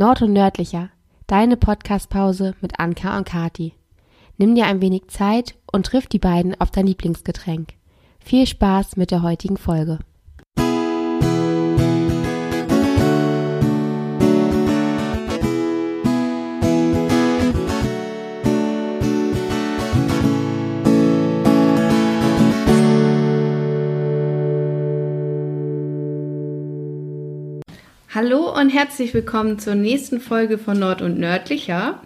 Nord und Nördlicher, deine Podcastpause mit Anka und Kati. Nimm dir ein wenig Zeit und triff die beiden auf dein Lieblingsgetränk. Viel Spaß mit der heutigen Folge. Hallo und herzlich willkommen zur nächsten Folge von Nord und Nördlicher.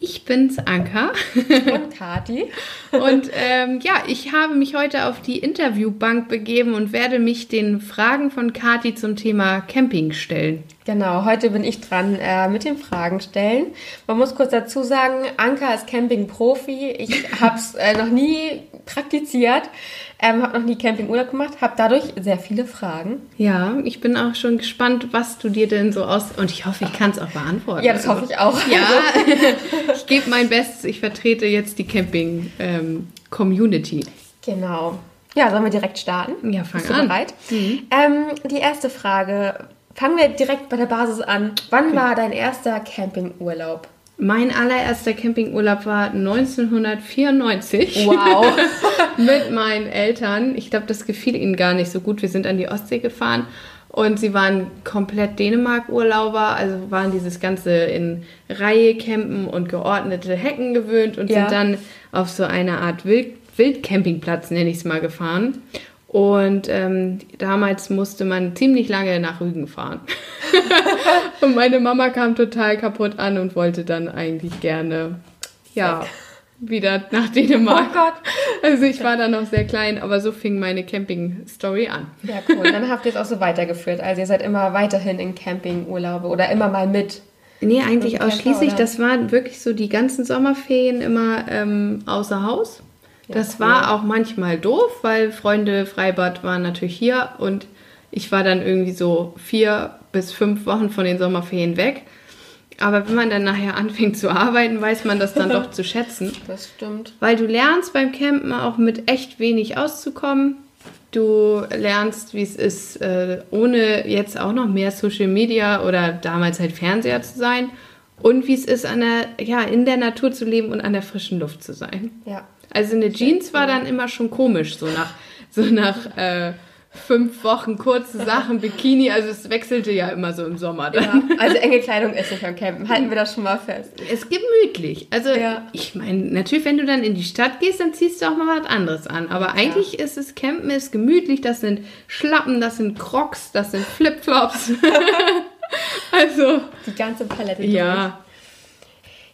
Ich bin's, Anka. Und Kati. und ähm, ja, ich habe mich heute auf die Interviewbank begeben und werde mich den Fragen von Kati zum Thema Camping stellen. Genau, heute bin ich dran äh, mit den Fragen stellen. Man muss kurz dazu sagen, Anka ist Camping-Profi. Ich habe es äh, noch nie praktiziert, ähm, habe noch nie Campingurlaub gemacht, habe dadurch sehr viele Fragen. Ja, ich bin auch schon gespannt, was du dir denn so aus... Und ich hoffe, ich kann es auch beantworten. Ja, das hoffe ich auch. Ja, ich gebe mein Bestes. Ich vertrete jetzt die Camping-Community. Ähm, genau. Ja, sollen wir direkt starten? Ja, fang Bist du an. bereit? Mhm. Ähm, die erste Frage. Fangen wir direkt bei der Basis an. Wann okay. war dein erster Campingurlaub? Mein allererster Campingurlaub war 1994. Wow. mit meinen Eltern. Ich glaube, das gefiel ihnen gar nicht so gut. Wir sind an die Ostsee gefahren und sie waren komplett Dänemark-Urlauber, also waren dieses ganze in Reihe campen und geordnete Hecken gewöhnt und ja. sind dann auf so eine Art Wild Wildcampingplatz, nenne ich es mal, gefahren. Und ähm, damals musste man ziemlich lange nach Rügen fahren. und meine Mama kam total kaputt an und wollte dann eigentlich gerne, ja, wieder nach Dänemark. Oh Gott. Also ich war da noch sehr klein, aber so fing meine Camping-Story an. Ja, cool. Dann habt ihr es auch so weitergeführt. Also ihr seid immer weiterhin in Campingurlaube oder immer mal mit. Nee, eigentlich ausschließlich. Das waren wirklich so die ganzen Sommerferien immer ähm, außer Haus. Das war auch manchmal doof, weil Freunde Freibad waren natürlich hier und ich war dann irgendwie so vier bis fünf Wochen von den Sommerferien weg. Aber wenn man dann nachher anfängt zu arbeiten, weiß man das dann doch zu schätzen. Das stimmt. Weil du lernst beim Campen auch mit echt wenig auszukommen. Du lernst, wie es ist, äh, ohne jetzt auch noch mehr Social Media oder damals halt Fernseher zu sein. Und wie es ist, an der, ja, in der Natur zu leben und an der frischen Luft zu sein. Ja. Also eine Jeans war dann immer schon komisch, so nach, so nach äh, fünf Wochen kurze Sachen, Bikini, also es wechselte ja immer so im Sommer dann. Ja, also enge Kleidung ist nicht am Campen, halten wir das schon mal fest. Es ist gemütlich. Also ja. ich meine, natürlich, wenn du dann in die Stadt gehst, dann ziehst du auch mal was anderes an. Aber eigentlich ja. ist es Campen ist gemütlich, das sind Schlappen, das sind Crocs, das sind Flipflops. also die ganze Palette. Ja.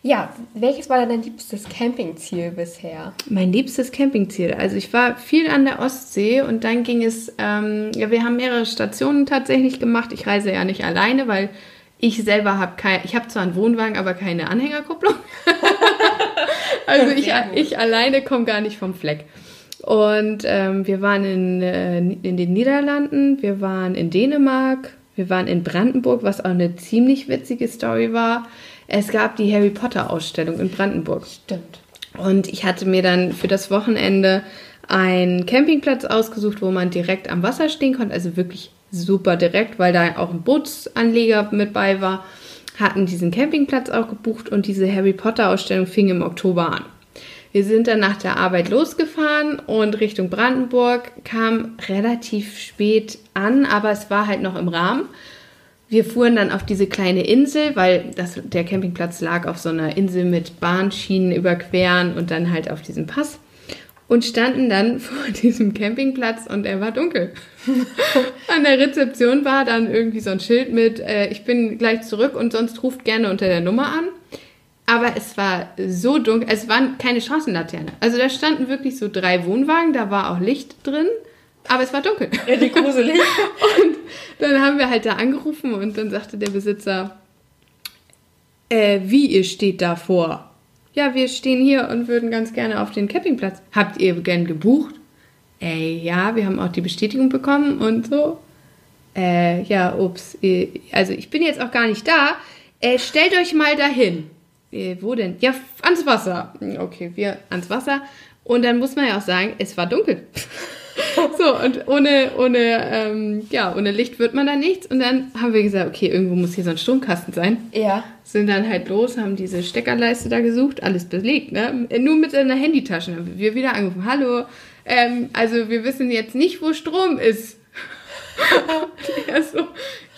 Ja, welches war dein liebstes Campingziel bisher? Mein liebstes Campingziel. Also ich war viel an der Ostsee und dann ging es, ähm, ja, wir haben mehrere Stationen tatsächlich gemacht. Ich reise ja nicht alleine, weil ich selber habe kein, ich habe zwar einen Wohnwagen, aber keine Anhängerkupplung. also ich, ich alleine komme gar nicht vom Fleck. Und ähm, wir waren in, äh, in den Niederlanden, wir waren in Dänemark, wir waren in Brandenburg, was auch eine ziemlich witzige Story war. Es gab die Harry Potter Ausstellung in Brandenburg. Stimmt. Und ich hatte mir dann für das Wochenende einen Campingplatz ausgesucht, wo man direkt am Wasser stehen konnte. Also wirklich super direkt, weil da auch ein Bootsanleger mit bei war. Hatten diesen Campingplatz auch gebucht und diese Harry Potter Ausstellung fing im Oktober an. Wir sind dann nach der Arbeit losgefahren und Richtung Brandenburg kam relativ spät an, aber es war halt noch im Rahmen. Wir fuhren dann auf diese kleine Insel, weil das, der Campingplatz lag auf so einer Insel mit Bahnschienen überqueren und dann halt auf diesem Pass. Und standen dann vor diesem Campingplatz und er war dunkel. An der Rezeption war dann irgendwie so ein Schild mit, äh, ich bin gleich zurück und sonst ruft gerne unter der Nummer an. Aber es war so dunkel, es waren keine Straßenlaterne. Also da standen wirklich so drei Wohnwagen, da war auch Licht drin. Aber es war dunkel. Ja, wie gruselig. und dann haben wir halt da angerufen und dann sagte der Besitzer, äh, wie ihr steht da vor? Ja, wir stehen hier und würden ganz gerne auf den Campingplatz. Habt ihr gern gebucht? Äh, ja, wir haben auch die Bestätigung bekommen und so. Äh, ja, ups. Also ich bin jetzt auch gar nicht da. Äh, stellt euch mal dahin. Äh, wo denn? Ja, ans Wasser. Okay, wir ans Wasser. Und dann muss man ja auch sagen, es war dunkel. So, und ohne, ohne, ähm, ja, ohne Licht wird man da nichts. Und dann haben wir gesagt, okay, irgendwo muss hier so ein Stromkasten sein. Ja. Sind dann halt los, haben diese Steckerleiste da gesucht, alles belegt, ne? Nur mit seiner Handytasche haben wir wieder angerufen. Hallo, ähm, also wir wissen jetzt nicht, wo Strom ist. ja, so,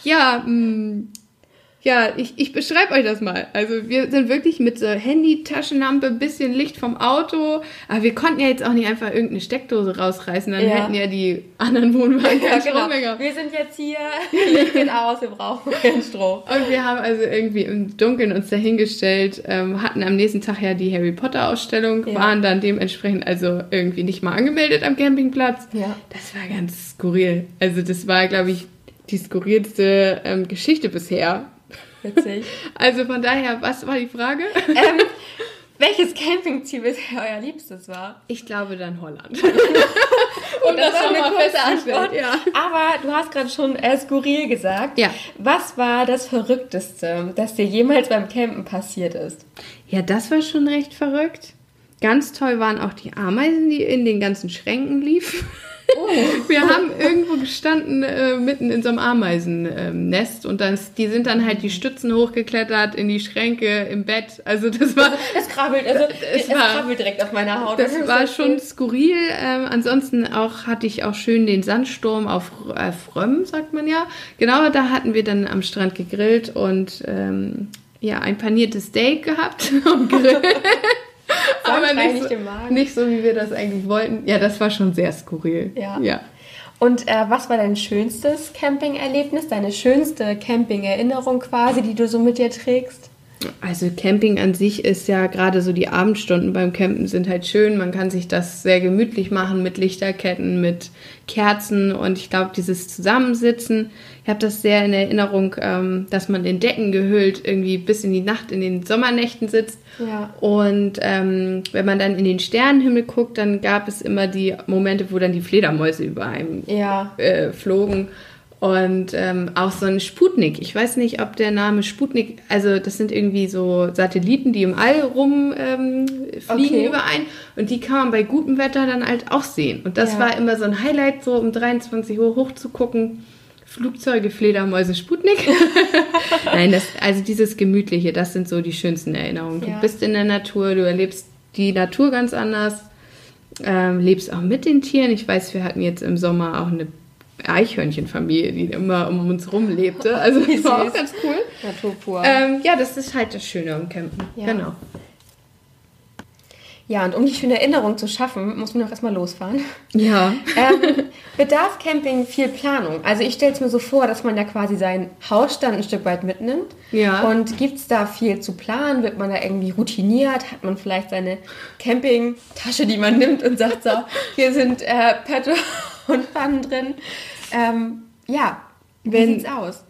ja, mh, ja, ich, ich beschreibe euch das mal. Also wir sind wirklich mit so Handy-Taschenlampe, bisschen Licht vom Auto, aber wir konnten ja jetzt auch nicht einfach irgendeine Steckdose rausreißen, dann Ja. hätten ja die anderen Wohnwagen Ja, keinen genau. Strom mehr gehabt. Wir sind jetzt hier, Licht geht aus, wir brauchen keinen Strom. Und wir haben also irgendwie im Dunkeln uns dahingestellt, ähm, hatten am nächsten Tag ja die Harry Potter Ausstellung, Ja. waren dann dementsprechend also irgendwie nicht mal angemeldet am Campingplatz. Ja. Das war ganz skurril. Also das war, glaube ich, die skurrilste ähm, Geschichte bisher. Witzig. Also von daher, was war die Frage? ähm, welches Campingziel bisher euer liebstes war? Ich glaube dann Holland. Und das, war eine kurze Antwort. ja. Aber du hast gerade schon äh, skurril gesagt. Ja. Was war das Verrückteste, das dir jemals beim Campen passiert ist? Ja, das war schon recht verrückt. Ganz toll waren auch die Ameisen, die in den ganzen Schränken liefen. Wir haben irgendwo gestanden, äh, mitten in so einem Ameisennest und das, die sind dann halt die Stützen hochgeklettert in die Schränke im Bett. Also das war, Es krabbelt, also Es es, war- krabbelt direkt auf meiner Haut. das du war schon skurril. Ähm, ansonsten auch hatte ich auch schön den Sandsturm auf äh, Frömm, sagt man ja. Genau, da hatten wir dann am Strand gegrillt und ähm, ja, ein paniertes Steak gehabt am Grill. Aber nicht so, nicht so, wie wir das eigentlich wollten. Ja, das war schon sehr skurril. Ja. ja. Und äh, was war dein schönstes Camping-Erlebnis, deine schönste Camping-Erinnerung quasi, die du so mit dir trägst? Also Camping an sich ist ja gerade so die Abendstunden beim Campen sind halt schön. Man kann sich das sehr gemütlich machen mit Lichterketten, mit Kerzen und ich glaube dieses Zusammensitzen. Ich habe das sehr in Erinnerung, ähm, dass man in Decken gehüllt irgendwie bis in die Nacht in den Sommernächten sitzt. Ja. Und ähm, wenn man dann in den Sternenhimmel guckt, dann gab es immer die Momente, wo dann die Fledermäuse über einem Ja. äh, flogen. Und ähm, auch so ein Sputnik. Ich weiß nicht, ob der Name Sputnik, also das sind irgendwie so Satelliten, die im All rum ähm, Okay. überein. Und die kann man bei gutem Wetter dann halt auch sehen. Und das Ja. war immer so ein Highlight, so um 23 Uhr hoch zu gucken. Flugzeuge, Fledermäuse, Sputnik. Nein, das, also dieses Gemütliche, das sind so die schönsten Erinnerungen. Du Ja. bist in der Natur, du erlebst die Natur ganz anders, ähm, lebst auch mit den Tieren. Ich weiß, wir hatten jetzt im Sommer auch eine Eichhörnchenfamilie, die immer um uns rum lebte. Also das war auch ganz cool. Natur pur. Ähm, ja, das ist halt das Schöne am Campen. Ja. Genau. Ja, und um die schöne Erinnerung zu schaffen, muss man auch erstmal losfahren. Ja. ähm, bedarf Camping viel Planung? Also ich stelle es mir so vor, dass man ja quasi seinen Hausstand ein Stück weit mitnimmt. Ja. Und gibt es da viel zu planen? Wird man da irgendwie routiniert? Hat man vielleicht seine Campingtasche, die man nimmt und sagt so, hier sind äh, Pötte und Pfannen drin. Ähm, ja, wie Wenn- sieht's aus?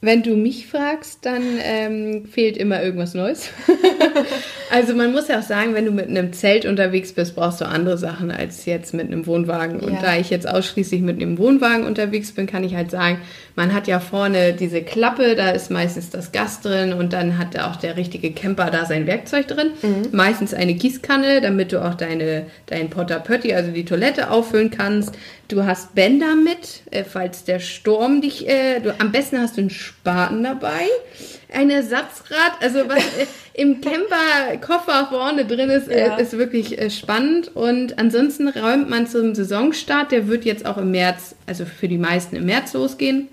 Wenn du mich fragst, dann ähm, fehlt immer irgendwas Neues. also man muss ja auch sagen, wenn du mit einem Zelt unterwegs bist, brauchst du andere Sachen als jetzt mit einem Wohnwagen. Und Ja. da ich jetzt ausschließlich mit einem Wohnwagen unterwegs bin, kann ich halt sagen, man hat ja vorne diese Klappe, da ist meistens das Gas drin und dann hat auch der richtige Camper da sein Werkzeug drin. Meistens eine Gießkanne, damit du auch deine, dein Potter Pötti, also die Toilette auffüllen kannst. Du hast Bänder mit, äh, falls der Sturm dich, äh, du, am besten hast du einen Spaten dabei, ein Ersatzrad, also was äh, im Camper-Koffer vorne drin ist, Ja. äh, ist wirklich äh, spannend und ansonsten räumt man zum Saisonstart, der wird jetzt auch im März, also für die meisten im März losgehen,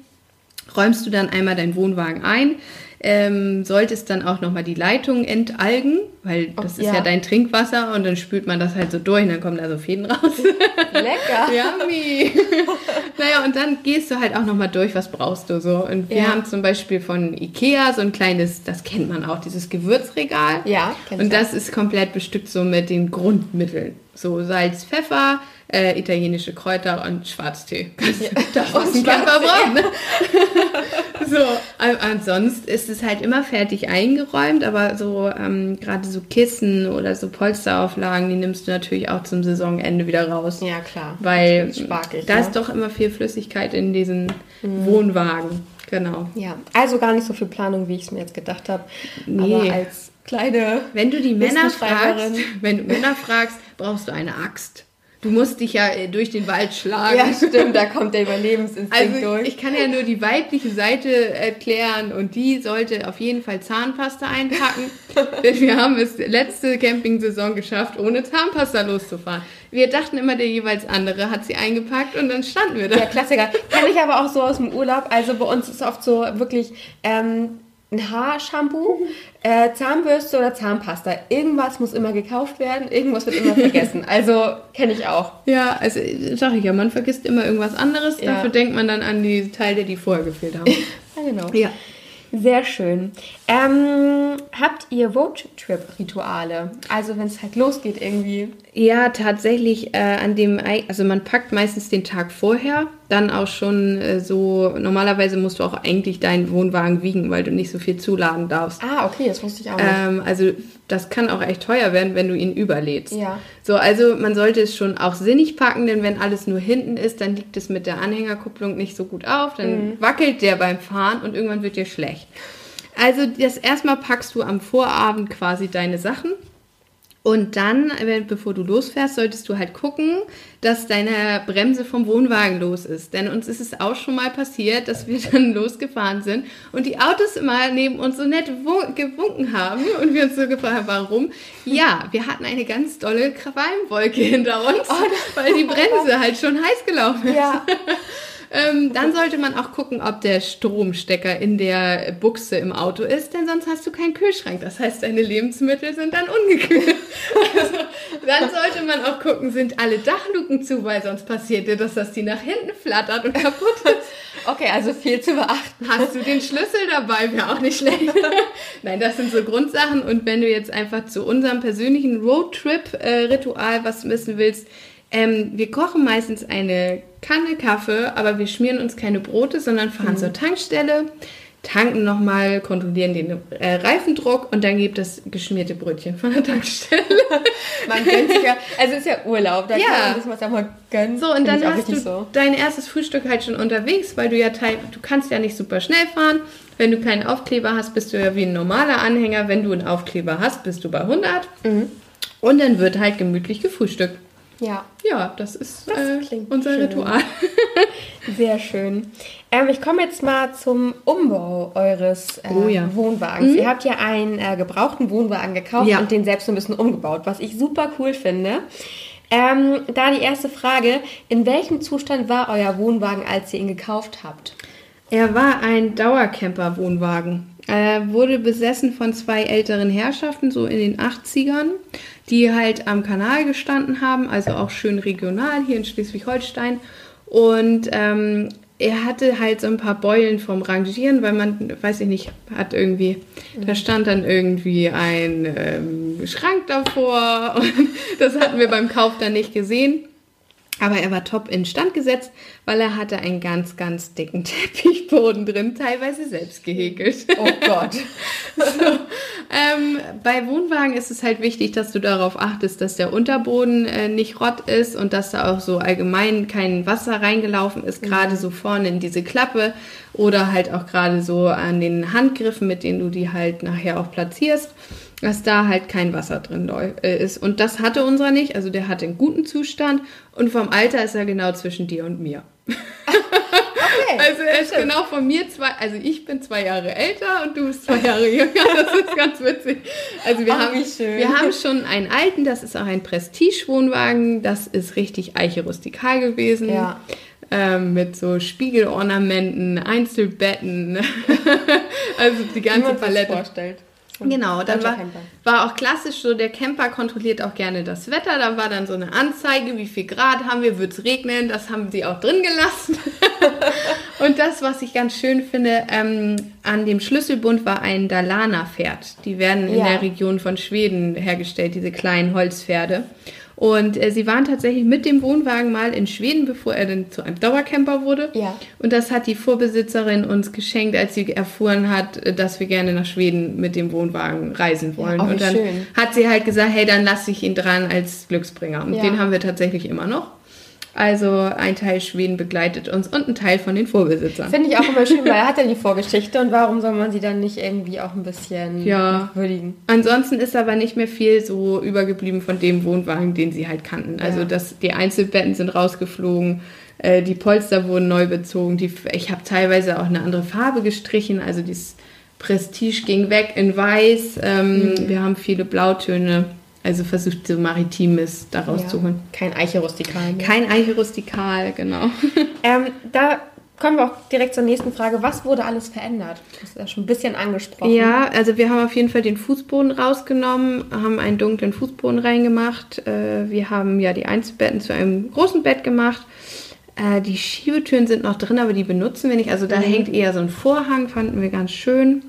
räumst du dann einmal deinen Wohnwagen ein, ähm, solltest dann auch nochmal die Leitung entalgen, weil das ist ja. ja. dein Trinkwasser und dann spült man das halt so durch und dann kommen da so Fäden raus. Lecker. Yummy. naja, und dann gehst du halt auch nochmal durch, was brauchst du so. Und wir Ja. haben zum Beispiel von Ikea so ein kleines, das kennt man auch, dieses Gewürzregal. Ja, kenn ich Und das ist komplett bestückt so mit den Grundmitteln. So Salz, Pfeffer, äh, italienische Kräuter und Schwarztee. Das, was ein braucht, ne? So, an- ansonsten ist es halt immer fertig eingeräumt, aber so ähm, gerade so Kissen oder so Polsterauflagen, die nimmst du natürlich auch zum Saisonende wieder raus. Ja, klar. Weil spargig, da ne? ist doch immer viel Flüssigkeit in diesen Wohnwagen. Genau. Ja, also gar nicht so viel Planung, wie ich es mir jetzt gedacht habe. Nee. Aber als kleine Wenn du die Männer fragst, wenn du Männer fragst, brauchst du eine Axt. du musst dich ja äh, durch den Wald schlagen. Ja, stimmt, da kommt der Überlebensinstinkt also durch. ich kann ja nur die weibliche Seite erklären und die sollte auf jeden Fall Zahnpasta einpacken. Denn wir haben es letzte Campingsaison geschafft, ohne Zahnpasta loszufahren. Wir dachten immer, der jeweils andere hat sie eingepackt und dann standen wir da. Der Klassiker. Kann ich aber auch so aus dem Urlaub. Also bei uns ist oft so wirklich ähm, ein Haarshampoo, äh, Zahnbürste oder Zahnpasta. Irgendwas muss immer gekauft werden, irgendwas wird immer vergessen. Also kenne ich auch. Ja, also sag ich ja, man vergisst immer irgendwas anderes. Ja. Dafür denkt man dann an die Teile, die vorher gefehlt haben. Ja, genau. ja. Sehr schön. Ähm, habt ihr Roadtrip-Rituale? Also wenn es halt losgeht irgendwie. Ja, tatsächlich äh, an dem, also man packt meistens den Tag vorher, dann auch schon äh, so, normalerweise musst du auch eigentlich deinen Wohnwagen wiegen, weil du nicht so viel zuladen darfst. Ah, okay, das wusste ich auch nicht. Ähm, also das kann auch echt teuer werden, wenn du ihn überlädst. Ja. So, also man sollte es schon auch sinnig packen, denn wenn alles nur hinten ist, dann liegt es mit der Anhängerkupplung nicht so gut auf, dann wackelt der beim Fahren und irgendwann wird dir schlecht. Also das erstmal packst du am Vorabend quasi deine Sachen und dann, bevor du losfährst, solltest du halt gucken, dass deine Bremse vom Wohnwagen los ist. Denn uns ist es auch schon mal passiert, dass wir dann losgefahren sind und die Autos immer neben uns so nett gewunken haben und wir uns so gefragt haben, warum. Ja, wir hatten eine ganz dolle Qualmwolke hinter uns, weil die Bremse halt schon heiß gelaufen ist. ja. Ähm, dann sollte man auch gucken, ob der Stromstecker in der Buchse im Auto ist, denn sonst hast du keinen Kühlschrank. Das heißt, deine Lebensmittel sind dann ungekühlt. Also, dann sollte man auch gucken, sind alle Dachluken zu, weil sonst passiert dir das, dass die nach hinten flattert und kaputt ist. Okay, also viel zu beachten. Hast du den Schlüssel dabei? Wäre auch nicht schlecht. Nein, das sind so Grundsachen. Und wenn du jetzt einfach zu unserem persönlichen Roadtrip-Ritual was wissen willst, ähm, wir kochen meistens eine Kanne Kaffee, aber wir schmieren uns keine Brote, sondern fahren zur Tankstelle, tanken nochmal, kontrollieren den äh, Reifendruck und dann gibt es geschmierte Brötchen von der Tankstelle. Man gönnt sich ja, also es ist ja Urlaub, da Ja. kann man ja mal gönnen. So, und dann hast du so. dein erstes Frühstück halt schon unterwegs, weil du ja teil, du kannst ja nicht super schnell fahren. Wenn du keinen Aufkleber hast, bist du ja wie ein normaler Anhänger. Wenn du einen Aufkleber hast, bist du bei 100. Mhm. Und dann wird halt gemütlich gefrühstückt. Ja, Ja, das ist Das äh, unser schön. Ritual. sehr schön. Ähm, ich komme jetzt mal zum Umbau eures äh, Oh ja. Wohnwagens. Ihr habt ja einen äh, gebrauchten Wohnwagen gekauft Ja. und den selbst so ein bisschen umgebaut, was ich super cool finde. Ähm, da die erste Frage, in welchem Zustand war euer Wohnwagen, als ihr ihn gekauft habt? Er war ein Dauercamper-Wohnwagen. Er wurde besessen von zwei älteren Herrschaften, so in den 80ern, die halt am Kanal gestanden haben, also auch schön regional hier in Schleswig-Holstein. Und ähm, er hatte halt so ein paar Beulen vom Rangieren, weil man, weiß ich nicht, hat irgendwie, da stand dann irgendwie ein ähm, Schrank davor und das hatten wir beim Kauf dann nicht gesehen. Aber er war top instand gesetzt, weil er hatte einen ganz, ganz dicken Teppichboden drin, teilweise selbst gehäkelt. Oh Gott. Ähm, bei Wohnwagen ist es halt wichtig, dass du darauf achtest, dass der Unterboden äh, nicht rott ist und dass da auch so allgemein kein Wasser reingelaufen ist, gerade so vorne in diese Klappe oder halt auch gerade so an den Handgriffen, mit denen du die halt nachher auch platzierst, dass da halt kein Wasser drin äh, ist. Und das hatte unserer nicht, also der hatte einen guten Zustand und vom Alter ist er genau zwischen dir und mir. Okay. Also er ist genau von mir zwei, also ich bin zwei Jahre älter und du bist zwei Jahre jünger. Das ist ganz witzig. Also wir, Ach, haben, wie wir haben schon einen alten, das ist auch ein Prestige-Wohnwagen. Das ist richtig Eiche rustikal gewesen. Ja. Ähm, mit so Spiegelornamenten, Einzelbetten. also die Wie ganze man sich Palette. vorstellt. Genau, dann war, war auch klassisch so, der Camper kontrolliert auch gerne das Wetter. Da war dann so eine Anzeige, wie viel Grad haben wir, wird es regnen. Das haben sie auch drin gelassen. Und das, was ich ganz schön finde, ähm, an dem Schlüsselbund war ein Dalana-Pferd. Die werden in Ja. der Region von Schweden hergestellt, diese kleinen Holzpferde. Und äh, sie waren tatsächlich mit dem Wohnwagen mal in Schweden, bevor er dann zu einem Dauercamper wurde. Ja. Und das hat die Vorbesitzerin uns geschenkt, als sie erfuhren hat, äh, dass wir gerne nach Schweden mit dem Wohnwagen reisen wollen. oh, wie und dann schön. hat sie halt gesagt, hey, dann lasse ich ihn dran als Glücksbringer. Und Ja. den haben wir tatsächlich immer noch. Also ein Teil Schweden begleitet uns und ein Teil von den Vorbesitzern. Finde ich auch immer schön, weil er hat ja die Vorgeschichte und warum soll man sie dann nicht irgendwie auch ein bisschen Ja. würdigen? Ansonsten ist aber nicht mehr viel so übergeblieben von dem Wohnwagen, den sie halt kannten. Also Ja. das, die Einzelbetten sind rausgeflogen, äh, die Polster wurden neu bezogen. Die, ich habe teilweise auch eine andere Farbe gestrichen. Also dieses Prestige ging weg in Weiß. Ähm, Wir haben viele Blautöne. Also versucht so Maritimes daraus zu holen. Kein Eiche rustikal. Ne? Kein Eiche rustikal, genau. Ähm, da kommen wir auch direkt zur nächsten Frage. Was wurde alles verändert? Du hast ja schon ein bisschen angesprochen. Ja, also wir haben auf jeden Fall den Fußboden rausgenommen, haben einen dunklen Fußboden reingemacht. Äh, Wir haben ja die Einzelbetten zu einem großen Bett gemacht. Äh, Die Schiebetüren sind noch drin, aber die benutzen wir nicht. Also da hängt eher so ein Vorhang, fanden wir ganz schön.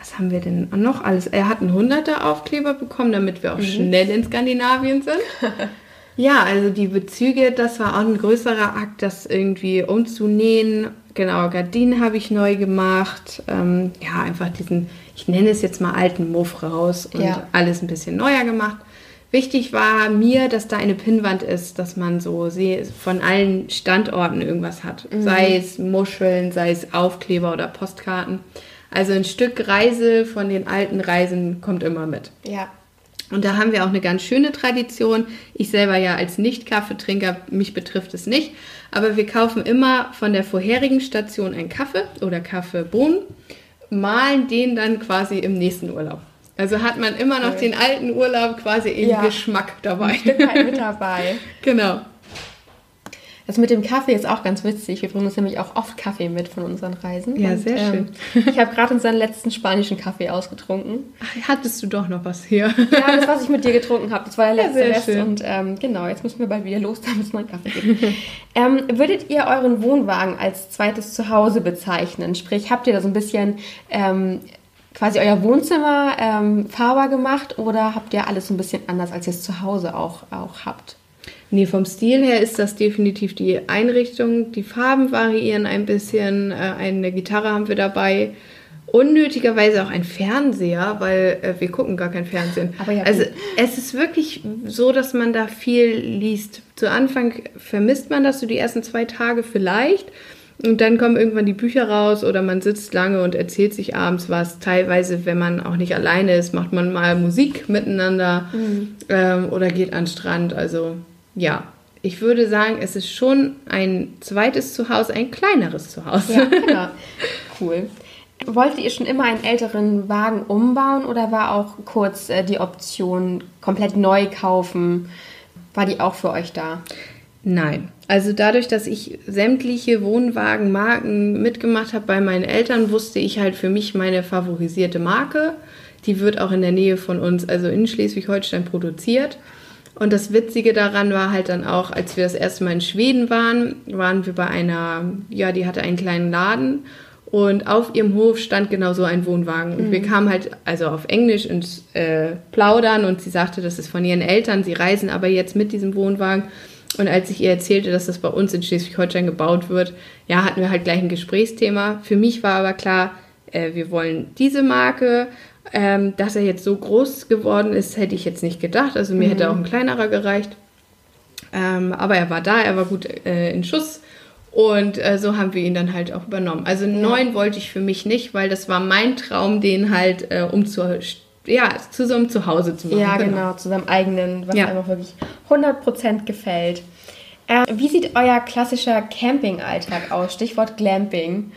Was haben wir denn noch alles? Er hat einen 100er Aufkleber bekommen, damit wir auch schnell in Skandinavien sind. Ja, also die Bezüge, das war auch ein größerer Akt, das irgendwie umzunähen. Genau, Gardinen habe ich neu gemacht. Ähm, ja, einfach diesen, ich nenne es jetzt mal alten Muff raus und Ja. alles ein bisschen neuer gemacht. Wichtig war mir, dass da eine Pinnwand ist, dass man so von allen Standorten irgendwas hat. Sei es Muscheln, sei es Aufkleber oder Postkarten. Also ein Stück Reise von den alten Reisen kommt immer mit. Ja. Und da haben wir auch eine ganz schöne Tradition. Ich selber ja als Nicht-Kaffeetrinker, mich betrifft es nicht. Aber wir kaufen immer von der vorherigen Station einen Kaffee oder Kaffeebohnen, malen den dann quasi im nächsten Urlaub. Also hat man immer noch Cool. den alten Urlaub quasi im Ja. Geschmack dabei. Ein Stück halt mit dabei. genau. Das mit dem Kaffee ist auch ganz witzig. Wir bringen uns nämlich auch oft Kaffee mit von unseren Reisen. Ja, sehr schön. ich habe gerade unseren letzten spanischen Kaffee ausgetrunken. Ach, hattest du doch noch was hier? Ja, das, was ich mit dir getrunken habe, das war der Ja, letzte sehr Rest. schön. Und ähm, genau, jetzt müssen wir bald wieder los, damit es mal einen Kaffee gibt. ähm, würdet ihr euren Wohnwagen als zweites Zuhause bezeichnen? Sprich, habt ihr da so ein bisschen ähm, quasi euer Wohnzimmer ähm, fahrbar gemacht oder habt ihr alles so ein bisschen anders, als ihr es zu Hause auch, auch habt? Nee, vom Stil her ist das definitiv die Einrichtung. Die Farben variieren ein bisschen. Äh, Eine Gitarre haben wir dabei. Unnötigerweise auch ein Fernseher, weil äh, wir gucken gar kein Fernsehen. Aber ja, also es ist wirklich so, dass man da viel liest. Zu Anfang vermisst man das so die ersten zwei Tage vielleicht. Und dann kommen irgendwann die Bücher raus oder man sitzt lange und erzählt sich abends was. Teilweise, wenn man auch nicht alleine ist, macht man mal Musik miteinander ähm, oder geht an den Strand. Also ja, ich würde sagen, es ist schon ein zweites Zuhause, ein kleineres Zuhause. Ja, genau. cool. Wolltet ihr schon immer einen älteren Wagen umbauen oder war auch kurz äh, die Option komplett neu kaufen? War die auch für euch da? Nein. Also dadurch, dass ich sämtliche Wohnwagenmarken mitgemacht habe bei meinen Eltern, wusste ich halt für mich meine favorisierte Marke. Die wird auch in der Nähe von uns, also in Schleswig-Holstein, produziert. Und das Witzige daran war halt dann auch, als wir das erste Mal in Schweden waren, waren wir bei einer, ja, die hatte einen kleinen Laden und auf ihrem Hof stand genau so ein Wohnwagen. Und wir kamen halt also auf Englisch ins äh, Plaudern und sie sagte, das ist von ihren Eltern, sie reisen aber jetzt mit diesem Wohnwagen. Und als ich ihr erzählte, dass das bei uns in Schleswig-Holstein gebaut wird, ja, hatten wir halt gleich ein Gesprächsthema. Für mich war aber klar, äh, wir wollen diese Marke. Ähm, dass er jetzt so groß geworden ist, hätte ich jetzt nicht gedacht. Also mir hätte auch ein kleinerer gereicht. Ähm, aber er war da, er war gut äh, in Schuss. Und äh, so haben wir ihn dann halt auch übernommen. Also einen neuen wollte ich für mich nicht, weil das war mein Traum, den halt äh, um zu, ja, zu so einem Zuhause zu machen. Ja, genau, zu seinem eigenen, was Ja. einfach wirklich 100% gefällt. Äh, wie sieht euer klassischer Campingalltag aus? Stichwort Glamping.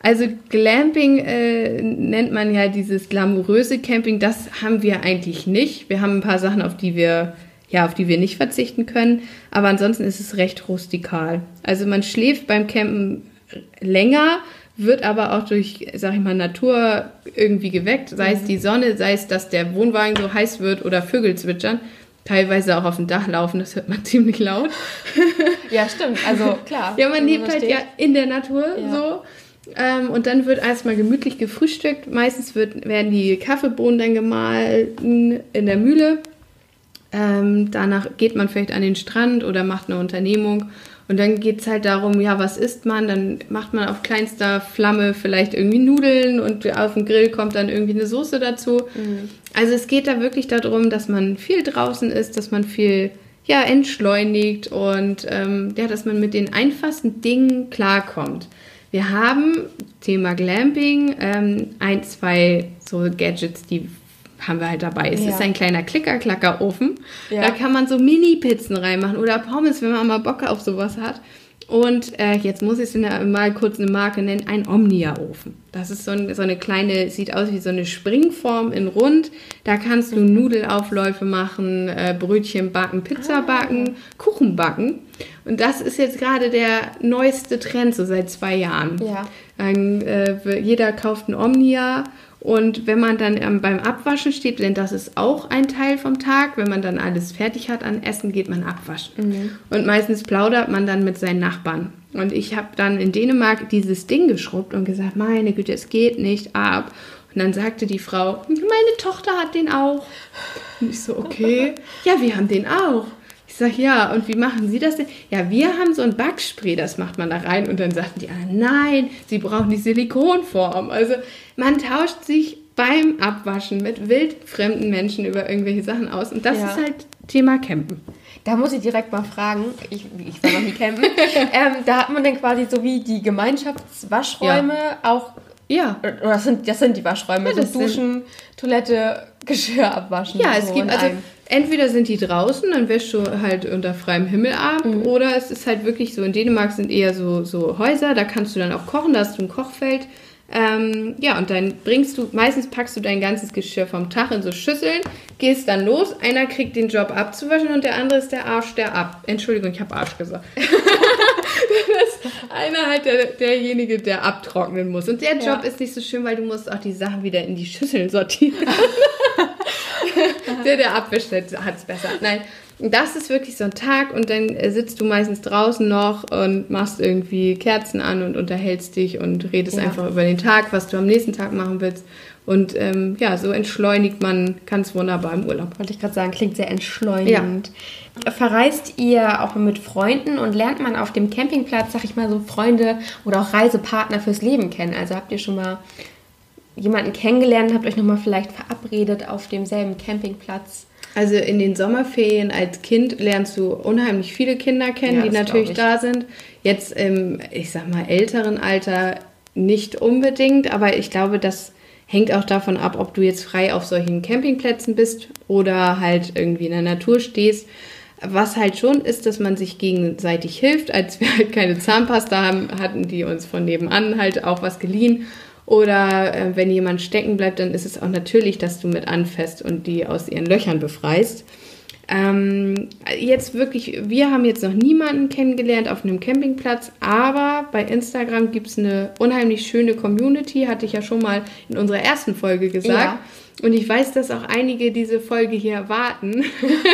Also Glamping äh, nennt man ja dieses glamouröse Camping. Das haben wir eigentlich nicht. Wir haben ein paar Sachen, auf die wir ja, auf die wir nicht verzichten können. Aber ansonsten ist es recht rustikal. Also man schläft beim Campen länger, wird aber auch durch, sag ich mal, Natur irgendwie geweckt. Sei es die Sonne, sei es, dass der Wohnwagen so heiß wird oder Vögel zwitschern. Teilweise auch auf dem Dach laufen, das hört man ziemlich laut. Ja, stimmt. Also klar. Ja, man wenn lebt halt steht. ja in der Natur Ja. so. Ähm, und dann wird erstmal gemütlich gefrühstückt. Meistens wird, werden die Kaffeebohnen dann gemahlen in der Mühle. Ähm, danach geht man vielleicht an den Strand oder macht eine Unternehmung. Und dann geht es halt darum, ja, was isst man? Dann macht man auf kleinster Flamme vielleicht irgendwie Nudeln und auf dem Grill kommt dann irgendwie eine Soße dazu. Also es geht da wirklich darum, dass man viel draußen ist, dass man viel ja, entschleunigt und ähm, ja, dass man mit den einfachsten Dingen klarkommt. Wir haben Thema Glamping, ähm, ein, zwei so Gadgets, die haben wir halt dabei. Es Ja. ist ein kleiner Klicker-Klacker-Ofen. Ja. Da kann man so Mini-Pizzen reinmachen oder Pommes, wenn man mal Bock auf sowas hat. Und äh, jetzt muss ich es mal kurz eine Marke nennen, ein Omnia-Ofen. Das ist so, ein, so eine kleine, sieht aus wie so eine Springform in rund. Da kannst du Nudelaufläufe machen, äh, Brötchen backen, Pizza backen, Kuchen backen. Und das ist jetzt gerade der neueste Trend, so seit zwei Jahren. Ja. Dann, äh, jeder kauft ein Omnia und wenn man dann ähm, beim Abwaschen steht, denn das ist auch ein Teil vom Tag, wenn man dann alles fertig hat an Essen, geht man abwaschen. Und meistens plaudert man dann mit seinen Nachbarn. Und ich habe dann in Dänemark dieses Ding geschrubbt und gesagt, meine Güte, es geht nicht ab. Und dann sagte die Frau, meine Tochter hat den auch. Und ich so, okay. Ja, wir haben den auch. Ich sag, ja, und wie machen Sie das denn? Ja, wir haben so ein Backspray, das macht man da rein. Und dann sagten die anderen, nein, Sie brauchen die Silikonform. Also man tauscht sich beim Abwaschen mit wildfremden Menschen über irgendwelche Sachen aus. Und das Ja. ist halt Thema Campen. Da muss ich direkt mal fragen, ich, ich war noch nie campen, ähm, da hat man dann quasi so wie die Gemeinschaftswaschräume auch, Ja. oder das sind, das sind die Waschräume, Ja, so das sind- Duschen, Toilette, Geschirr abwaschen. Ja, es so gibt also. Entweder sind die draußen, dann wäschst du halt unter freiem Himmel ab, oder es ist halt wirklich so, in Dänemark sind eher so, so Häuser, da kannst du dann auch kochen, da hast du ein Kochfeld. Ähm, ja, und dann bringst du, meistens packst du dein ganzes Geschirr vom Tag in so Schüsseln, gehst dann los, einer kriegt den Job abzuwaschen und der andere ist der Arsch, der ab. Entschuldigung, ich habe Arsch gesagt. das ist einer halt der, derjenige, der abtrocknen muss. Und der Job Ja. ist nicht so schön, weil du musst auch die Sachen wieder in die Schüsseln sortieren. Der, der abwischt, hat es besser. Nein, das ist wirklich so ein Tag und dann äh, sitzt du meistens draußen noch und machst irgendwie Kerzen an und unterhältst dich und redest Ja. einfach über den Tag, was du am nächsten Tag machen willst. Und ähm, ja, so entschleunigt man ganz wunderbar im Urlaub. Wollte ich gerade sagen, klingt sehr entschleunigend. Verreist ihr auch mit Freunden und lernt man auf dem Campingplatz, sag ich mal, so Freunde oder auch Reisepartner fürs Leben kennen? Also habt ihr schon mal jemanden kennengelernt, habt euch nochmal vielleicht verabredet auf demselben Campingplatz? Also in den Sommerferien als Kind lernst du unheimlich viele Kinder kennen, Ja, die natürlich da sind. Jetzt im, ich sag mal, älteren Alter nicht unbedingt, aber ich glaube, das hängt auch davon ab, ob du jetzt frei auf solchen Campingplätzen bist oder halt irgendwie in der Natur stehst. Was halt schon ist, dass man sich gegenseitig hilft. Als wir halt keine Zahnpasta haben, hatten die uns von nebenan halt auch was geliehen. Oder äh, wenn jemand stecken bleibt, dann ist es auch natürlich, dass du mit anfasst und die aus ihren Löchern befreist. Ähm, jetzt wirklich, wir haben jetzt noch niemanden kennengelernt auf einem Campingplatz, aber bei Instagram gibt es eine unheimlich schöne Community, hatte ich ja schon mal in unserer ersten Folge gesagt. Und ich weiß, dass auch einige diese Folge hier erwarten,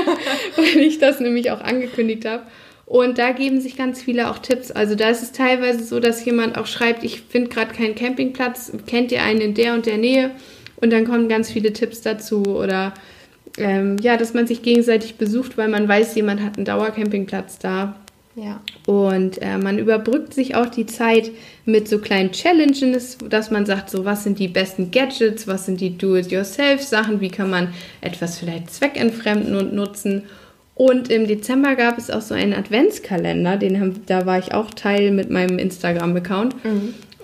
weil ich das nämlich auch angekündigt habe. Und da geben sich ganz viele auch Tipps. Also da ist es teilweise so, dass jemand auch schreibt, ich finde gerade keinen Campingplatz, kennt ihr einen in der und der Nähe? Und dann kommen ganz viele Tipps dazu. Oder ähm, ja, dass man sich gegenseitig besucht, weil man weiß, jemand hat einen Dauercampingplatz da. Ja. Und äh, man überbrückt sich auch die Zeit mit so kleinen Challenges, dass man sagt, so was sind die besten Gadgets, was sind die Do-it-yourself-Sachen, wie kann man etwas vielleicht zweckentfremden und nutzen. Und im Dezember gab es auch so einen Adventskalender, den haben, da war ich auch Teil mit meinem Instagram-Account.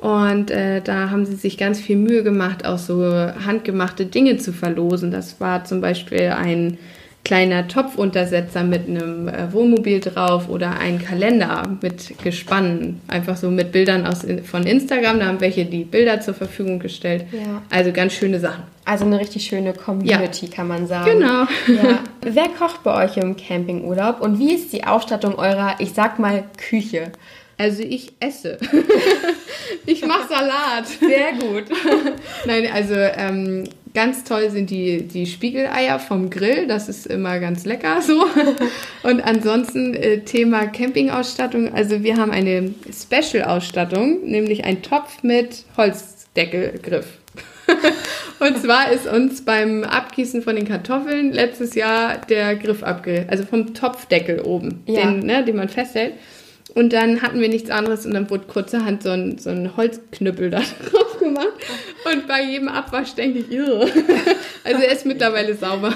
Und äh, da haben sie sich ganz viel Mühe gemacht, auch so handgemachte Dinge zu verlosen. Das war zum Beispiel ein kleiner Topfuntersetzer mit einem äh, Wohnmobil drauf oder ein Kalender mit Gespannen. Einfach so mit Bildern aus, von Instagram. Da haben welche die Bilder zur Verfügung gestellt. Ja. Also ganz schöne Sachen. Also eine richtig schöne Community, kann man sagen. Genau. Ja. Wer kocht bei euch im Campingurlaub und wie ist die Ausstattung eurer, ich sag mal, Küche? Also ich esse. ich mache Salat. Sehr gut. Nein, also ähm, ganz toll sind die, die Spiegeleier vom Grill. Das ist immer ganz lecker so. Und ansonsten äh, Thema Campingausstattung. Also wir haben eine Special-Ausstattung, nämlich ein Topf mit Holzdeckelgriff. Und zwar ist uns beim Abgießen von den Kartoffeln letztes Jahr der Griff abge... Also vom Topfdeckel oben, Ja. den, ne, den man festhält. Und dann hatten wir nichts anderes und dann wurde kurzerhand so ein, so ein Holzknüppel da drauf gemacht. Und bei jedem Abwasch denke ich, irre. Also er ist mittlerweile sauber.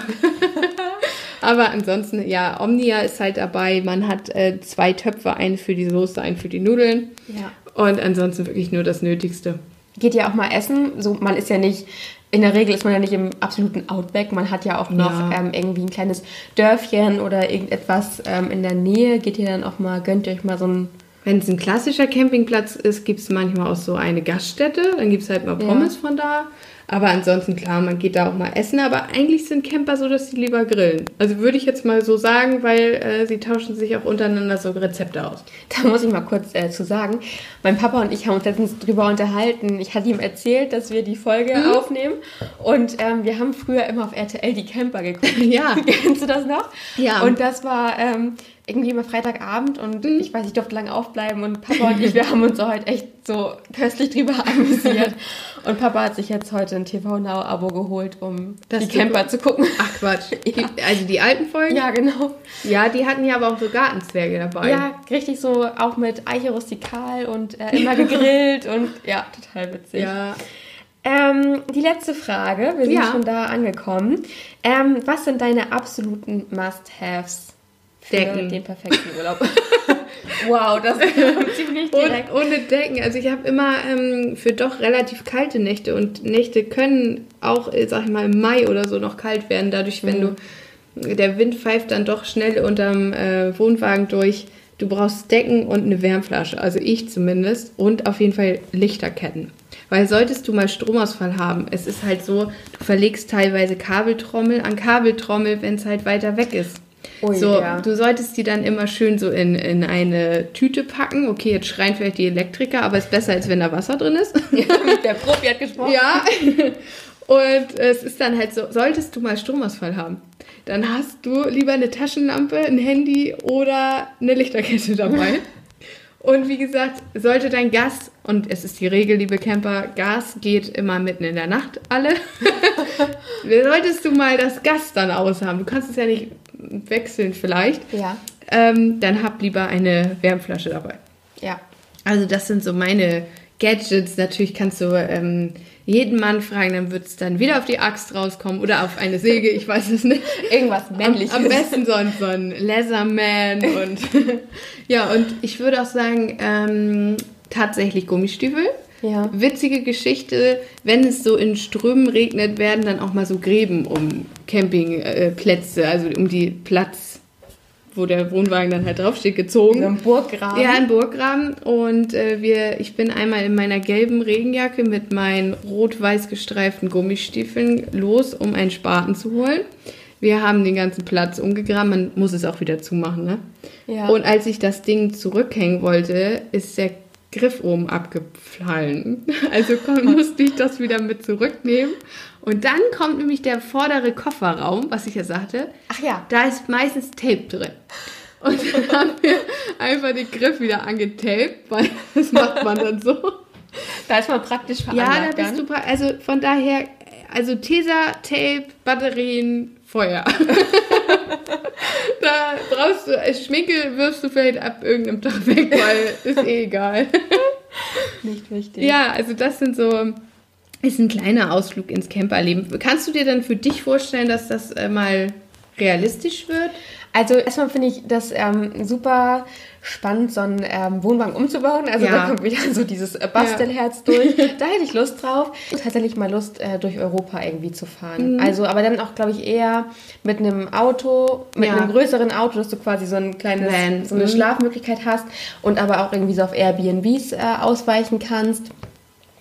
Aber ansonsten, ja, Omnia ist halt dabei. Man hat äh, zwei Töpfe, einen für die Soße, einen für die Nudeln. Ja. Und ansonsten wirklich nur das Nötigste. Geht ja auch mal essen. So, man ist ja nicht, in der Regel ist man ja nicht im absoluten Outback. Man hat ja auch noch Ja. ähm, irgendwie ein kleines Dörfchen oder irgendetwas ähm, in der Nähe. Geht ihr dann auch mal, gönnt ihr euch mal so ein. Wenn es ein klassischer Campingplatz ist, gibt es manchmal auch so eine Gaststätte. Dann gibt es halt mal Ja. Pommes von da. Aber ansonsten, klar, man geht da auch mal essen. Aber eigentlich sind Camper so, dass sie lieber grillen. Also würde ich jetzt mal so sagen, weil äh, sie tauschen sich auch untereinander so Rezepte aus. Da muss ich mal kurz äh, zu sagen. Mein Papa und ich haben uns letztens drüber unterhalten. Ich hatte ihm erzählt, dass wir die Folge Mhm. aufnehmen. Und ähm, wir haben früher immer auf RTL die Camper geguckt. Ja. Kennst du das noch? Ja. Und das war ähm, irgendwie immer Freitagabend und Mhm. ich weiß, ich durfte lange aufbleiben und Papa und ich, wir haben uns heute echt so köstlich drüber amüsiert. Und Papa hat sich jetzt heute ein TV Now Abo geholt, um Das die Camper zu gucken. Ach Quatsch. Die, also die alten Folgen? Ja, genau. Ja, die hatten ja aber auch so Gartenzwerge dabei. Ja, richtig so auch mit Eiche rustikal und äh, immer gegrillt und ja, total witzig. Ja. Ähm, die letzte Frage, wir sind Ja. schon da angekommen. Ähm, was sind deine absoluten Must-Haves Decken. den perfekten Urlaub? wow, das ist ziemlich direkt. Und ohne Decken. Also ich habe immer ähm, für doch relativ kalte Nächte und Nächte können auch, äh, sag ich mal, im Mai oder so noch kalt werden. Dadurch, wenn du, der Wind pfeift dann doch schnell unterm äh, Wohnwagen durch. Du brauchst Decken und eine Wärmflasche, also ich zumindest. Und auf jeden Fall Lichterketten. Weil solltest du mal Stromausfall haben, es ist halt so, du verlegst teilweise Kabeltrommel an Kabeltrommel, wenn es halt weiter weg ist. Ui, so, ja. du solltest die dann immer schön so in, in eine Tüte packen. Okay, jetzt schreien vielleicht die Elektriker, aber ist besser, als wenn da Wasser drin ist. Der Profi hat gesprochen. ja. Und es ist dann halt so, solltest du mal Stromausfall haben, dann hast du lieber eine Taschenlampe, ein Handy oder eine Lichterkette dabei. Und wie gesagt, sollte dein Gas, und es ist die Regel, liebe Camper, Gas geht immer mitten in der Nacht alle. Solltest du mal das Gas dann aushaben, du kannst es ja nicht wechseln vielleicht, Ja, ähm, dann hab lieber eine Wärmflasche dabei. ja. Also das sind so meine Gadgets. Natürlich kannst du ähm, jeden Mann fragen, dann wird es dann wieder auf die Axt rauskommen oder auf eine Säge, ich weiß es nicht. Irgendwas Am, Männliches. am besten so ein, so ein Leatherman und ja, und ich würde auch sagen, ähm, tatsächlich Gummistiefel. Ja. Witzige Geschichte, wenn es so in Strömen regnet, werden dann auch mal so Gräben um Campingplätze, also um die Platz, wo der Wohnwagen dann halt draufsteht, gezogen. So ein Burggraben. Ja, in Burggraben. Und äh, wir, ich bin einmal in meiner gelben Regenjacke mit meinen rot-weiß gestreiften Gummistiefeln los, um einen Spaten zu holen. Wir haben den ganzen Platz umgegraben. Man muss es auch wieder zumachen, ne? Ja. Und als ich das Ding zurückhängen wollte, ist der Griff oben abgefallen. Also musste ich das wieder mit zurücknehmen. Und dann kommt nämlich der vordere Kofferraum, was ich ja sagte. Ach ja. Da ist meistens Tape drin. Und dann haben wir einfach den Griff wieder angetaped, weil das macht man dann so. Da ist man praktisch Ja, veranlagt da bist dann. du, also von daher, also Tesa, Tape, Batterien, Feuer. da brauchst du, äh, Schminke wirfst du vielleicht ab irgendeinem Tag weg, weil ist eh egal. Nicht wichtig. Ja, also das sind so, ist ein kleiner Ausflug ins Camperleben. Kannst du dir dann für dich vorstellen, dass das äh, mal realistisch wird? Also erstmal finde ich das ähm, super spannend, so einen ähm, Wohnwagen umzubauen. Also Ja. da kommt wieder so dieses äh, Bastelherz durch. Da hätte ich Lust drauf. Tatsächlich mal Lust, äh, durch Europa irgendwie zu Mhm. fahren. Also, aber dann auch, glaube ich, eher mit einem Auto, mit Ja. einem größeren Auto, dass du quasi so ein kleines, Van. so eine Mhm. Schlafmöglichkeit hast und aber auch irgendwie so auf Airbnbs äh, ausweichen kannst.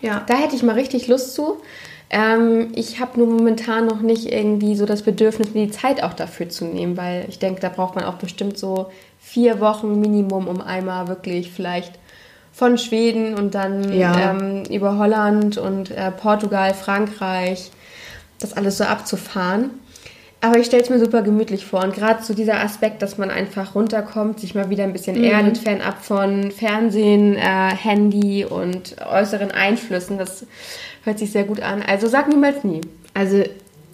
Ja. Da hätte ich mal richtig Lust zu. Ähm, ich habe nur momentan noch nicht irgendwie so das Bedürfnis, mir die Zeit auch dafür zu nehmen, weil ich denke, da braucht man auch bestimmt so vier Wochen Minimum, um einmal wirklich vielleicht von Schweden und dann Ja. ähm, über Holland und äh, Portugal, Frankreich, das alles so abzufahren. Aber ich stelle es mir super gemütlich vor. Und gerade so dieser Aspekt, dass man einfach runterkommt, sich mal wieder ein bisschen Mhm. erdet, fernab von Fernsehen, äh, Handy und äußeren Einflüssen, das hört sich sehr gut an. Also sag niemals nie. Also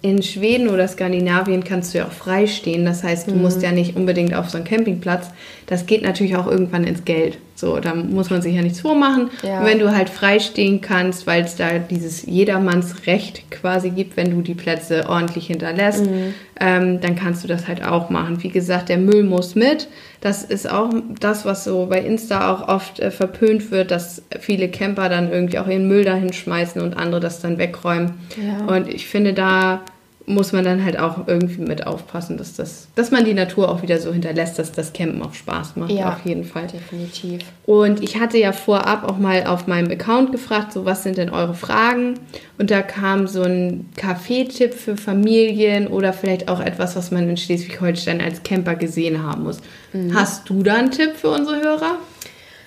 in Schweden oder Skandinavien kannst du ja auch frei stehen. Das heißt, du musst ja nicht unbedingt auf so einen Campingplatz. Das geht natürlich auch irgendwann ins Geld. So, da muss man sich ja nichts vormachen. Ja. Wenn du halt freistehen kannst, weil es da dieses Jedermannsrecht quasi gibt, wenn du die Plätze ordentlich hinterlässt, Mhm. ähm, dann kannst du das halt auch machen. Wie gesagt, der Müll muss mit. Das ist auch das, was so bei Insta auch oft äh, verpönt wird, dass viele Camper dann irgendwie auch ihren Müll dahin schmeißen und andere das dann wegräumen. Ja. Und ich finde, da muss man dann halt auch irgendwie mit aufpassen, dass, das, dass man die Natur auch wieder so hinterlässt, dass das Campen auch Spaß macht. Ja. Auf jeden Fall. Definitiv. Und ich hatte ja vorab auch mal auf meinem Account gefragt, so was sind denn eure Fragen? Und da kam so ein Kaffeetipp für Familien oder vielleicht auch etwas, was man in Schleswig-Holstein als Camper gesehen haben muss. Hast du da einen Tipp für unsere Hörer?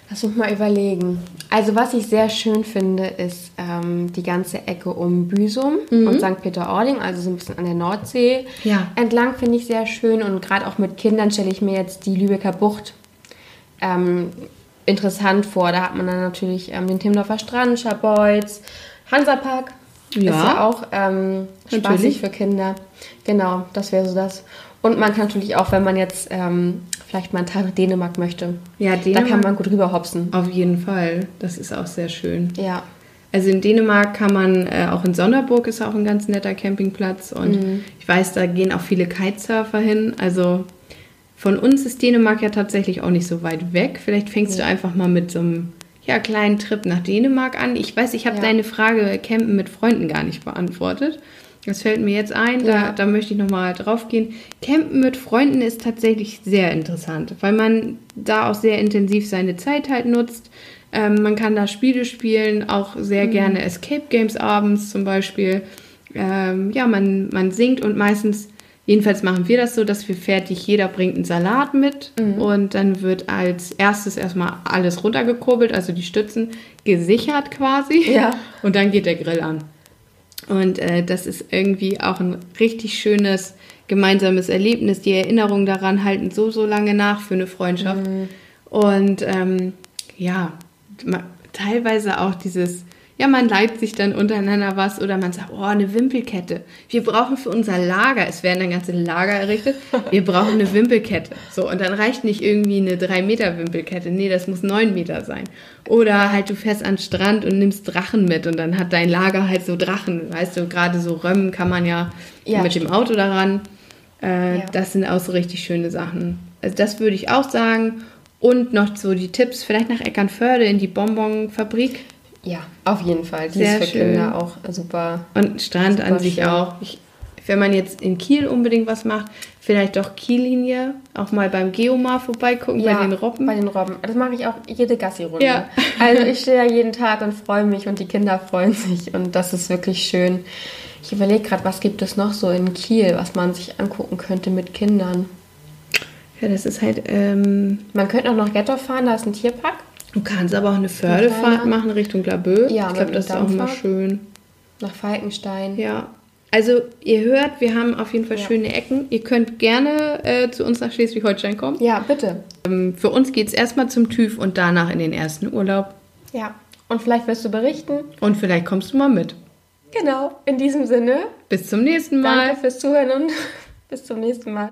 Lass mich mal überlegen. Also was ich sehr schön finde, ist ähm, die ganze Ecke um Büsum und St. Peter-Ording, also so ein bisschen an der Nordsee. Ja. Entlang finde ich sehr schön und gerade auch mit Kindern stelle ich mir jetzt die Lübecker Bucht ähm, interessant vor. Da hat man dann natürlich ähm, den Timmendorfer Strand, Scharbeutz, Hansapark. Ja. Ist ja auch ähm, spaßig für Kinder. Genau, das wäre so das. Und man kann natürlich auch, wenn man jetzt ähm, vielleicht mal einen Tag nach Dänemark möchte, Ja, da kann man gut rüber hopsen. Auf jeden Fall. Das ist auch sehr schön. Ja. Also in Dänemark kann man, äh, auch in Sonderburg ist auch ein ganz netter Campingplatz und ich weiß, da gehen auch viele Kitesurfer hin. Also von uns ist Dänemark ja tatsächlich auch nicht so weit weg. Vielleicht fängst du einfach mal mit so einem ja, kleinen Trip nach Dänemark an. Ich weiß, ich habe Ja. deine Frage Campen mit Freunden gar nicht beantwortet. Das fällt mir jetzt ein, da, Ja. da möchte ich nochmal drauf gehen. Campen mit Freunden ist tatsächlich sehr interessant, weil man da auch sehr intensiv seine Zeit halt nutzt. Ähm, man kann da Spiele spielen, auch sehr gerne Escape Games abends zum Beispiel. Ähm, ja, man, man singt und meistens, jedenfalls machen wir das so, dass wir fertig, jeder bringt einen Salat mit und dann wird als erstes erstmal alles runtergekurbelt, also die Stützen gesichert quasi. Ja. Und dann geht der Grill an. Und äh, das ist irgendwie auch ein richtig schönes gemeinsames Erlebnis. Die Erinnerungen daran halten so, so lange nach für eine Freundschaft. Und ähm, ja, teilweise auch dieses, ja, man leiht sich dann untereinander was oder man sagt, oh, eine Wimpelkette. Wir brauchen für unser Lager, es werden dann ganze Lager errichtet, wir brauchen eine Wimpelkette. So, und dann reicht nicht irgendwie eine 3 Meter Wimpelkette, nee, das muss 9 Meter sein. Oder halt du fährst an den Strand und nimmst Drachen mit und dann hat dein Lager halt so Drachen. Weißt du, gerade so Römmen kann man ja, Ja, mit dem Auto daran. Äh, Ja. Das sind auch so richtig schöne Sachen. Also das würde ich auch sagen. Und noch so die Tipps, vielleicht nach Eckernförde in die Bonbonfabrik Ja, auf jeden Fall. Die Sehr ist für schön. Kinder auch super. und Strand an Super sich schön. auch. Ich, wenn man jetzt in Kiel unbedingt was macht, vielleicht doch Kiellinie, auch mal beim Geomar vorbeigucken bei den Robben. Bei den Robben. Das mache ich auch jede Gassi-Runde. Ja. Also ich stehe da jeden Tag und freue mich und die Kinder freuen sich und das ist wirklich schön. Ich überlege gerade, was gibt es noch so in Kiel, was man sich angucken könnte mit Kindern. ja, das ist halt, ähm, Man könnte auch noch Ghetto fahren, da ist ein Tierpark. Du kannst aber auch eine Fördefahrt machen Richtung Laboe. Ja, ich glaube, das ist auch immer schön. Nach Falkenstein. Ja. Also ihr hört, wir haben auf jeden Fall Ja. schöne Ecken. Ihr könnt gerne äh, zu uns nach Schleswig-Holstein kommen. Ja, bitte. Ähm, für uns geht es erstmal zum TÜV und danach in den ersten Urlaub. Ja. Und vielleicht wirst du berichten. Und vielleicht kommst du mal mit. Genau. In diesem Sinne, Bis zum nächsten Mal. danke fürs Zuhören und bis zum nächsten Mal.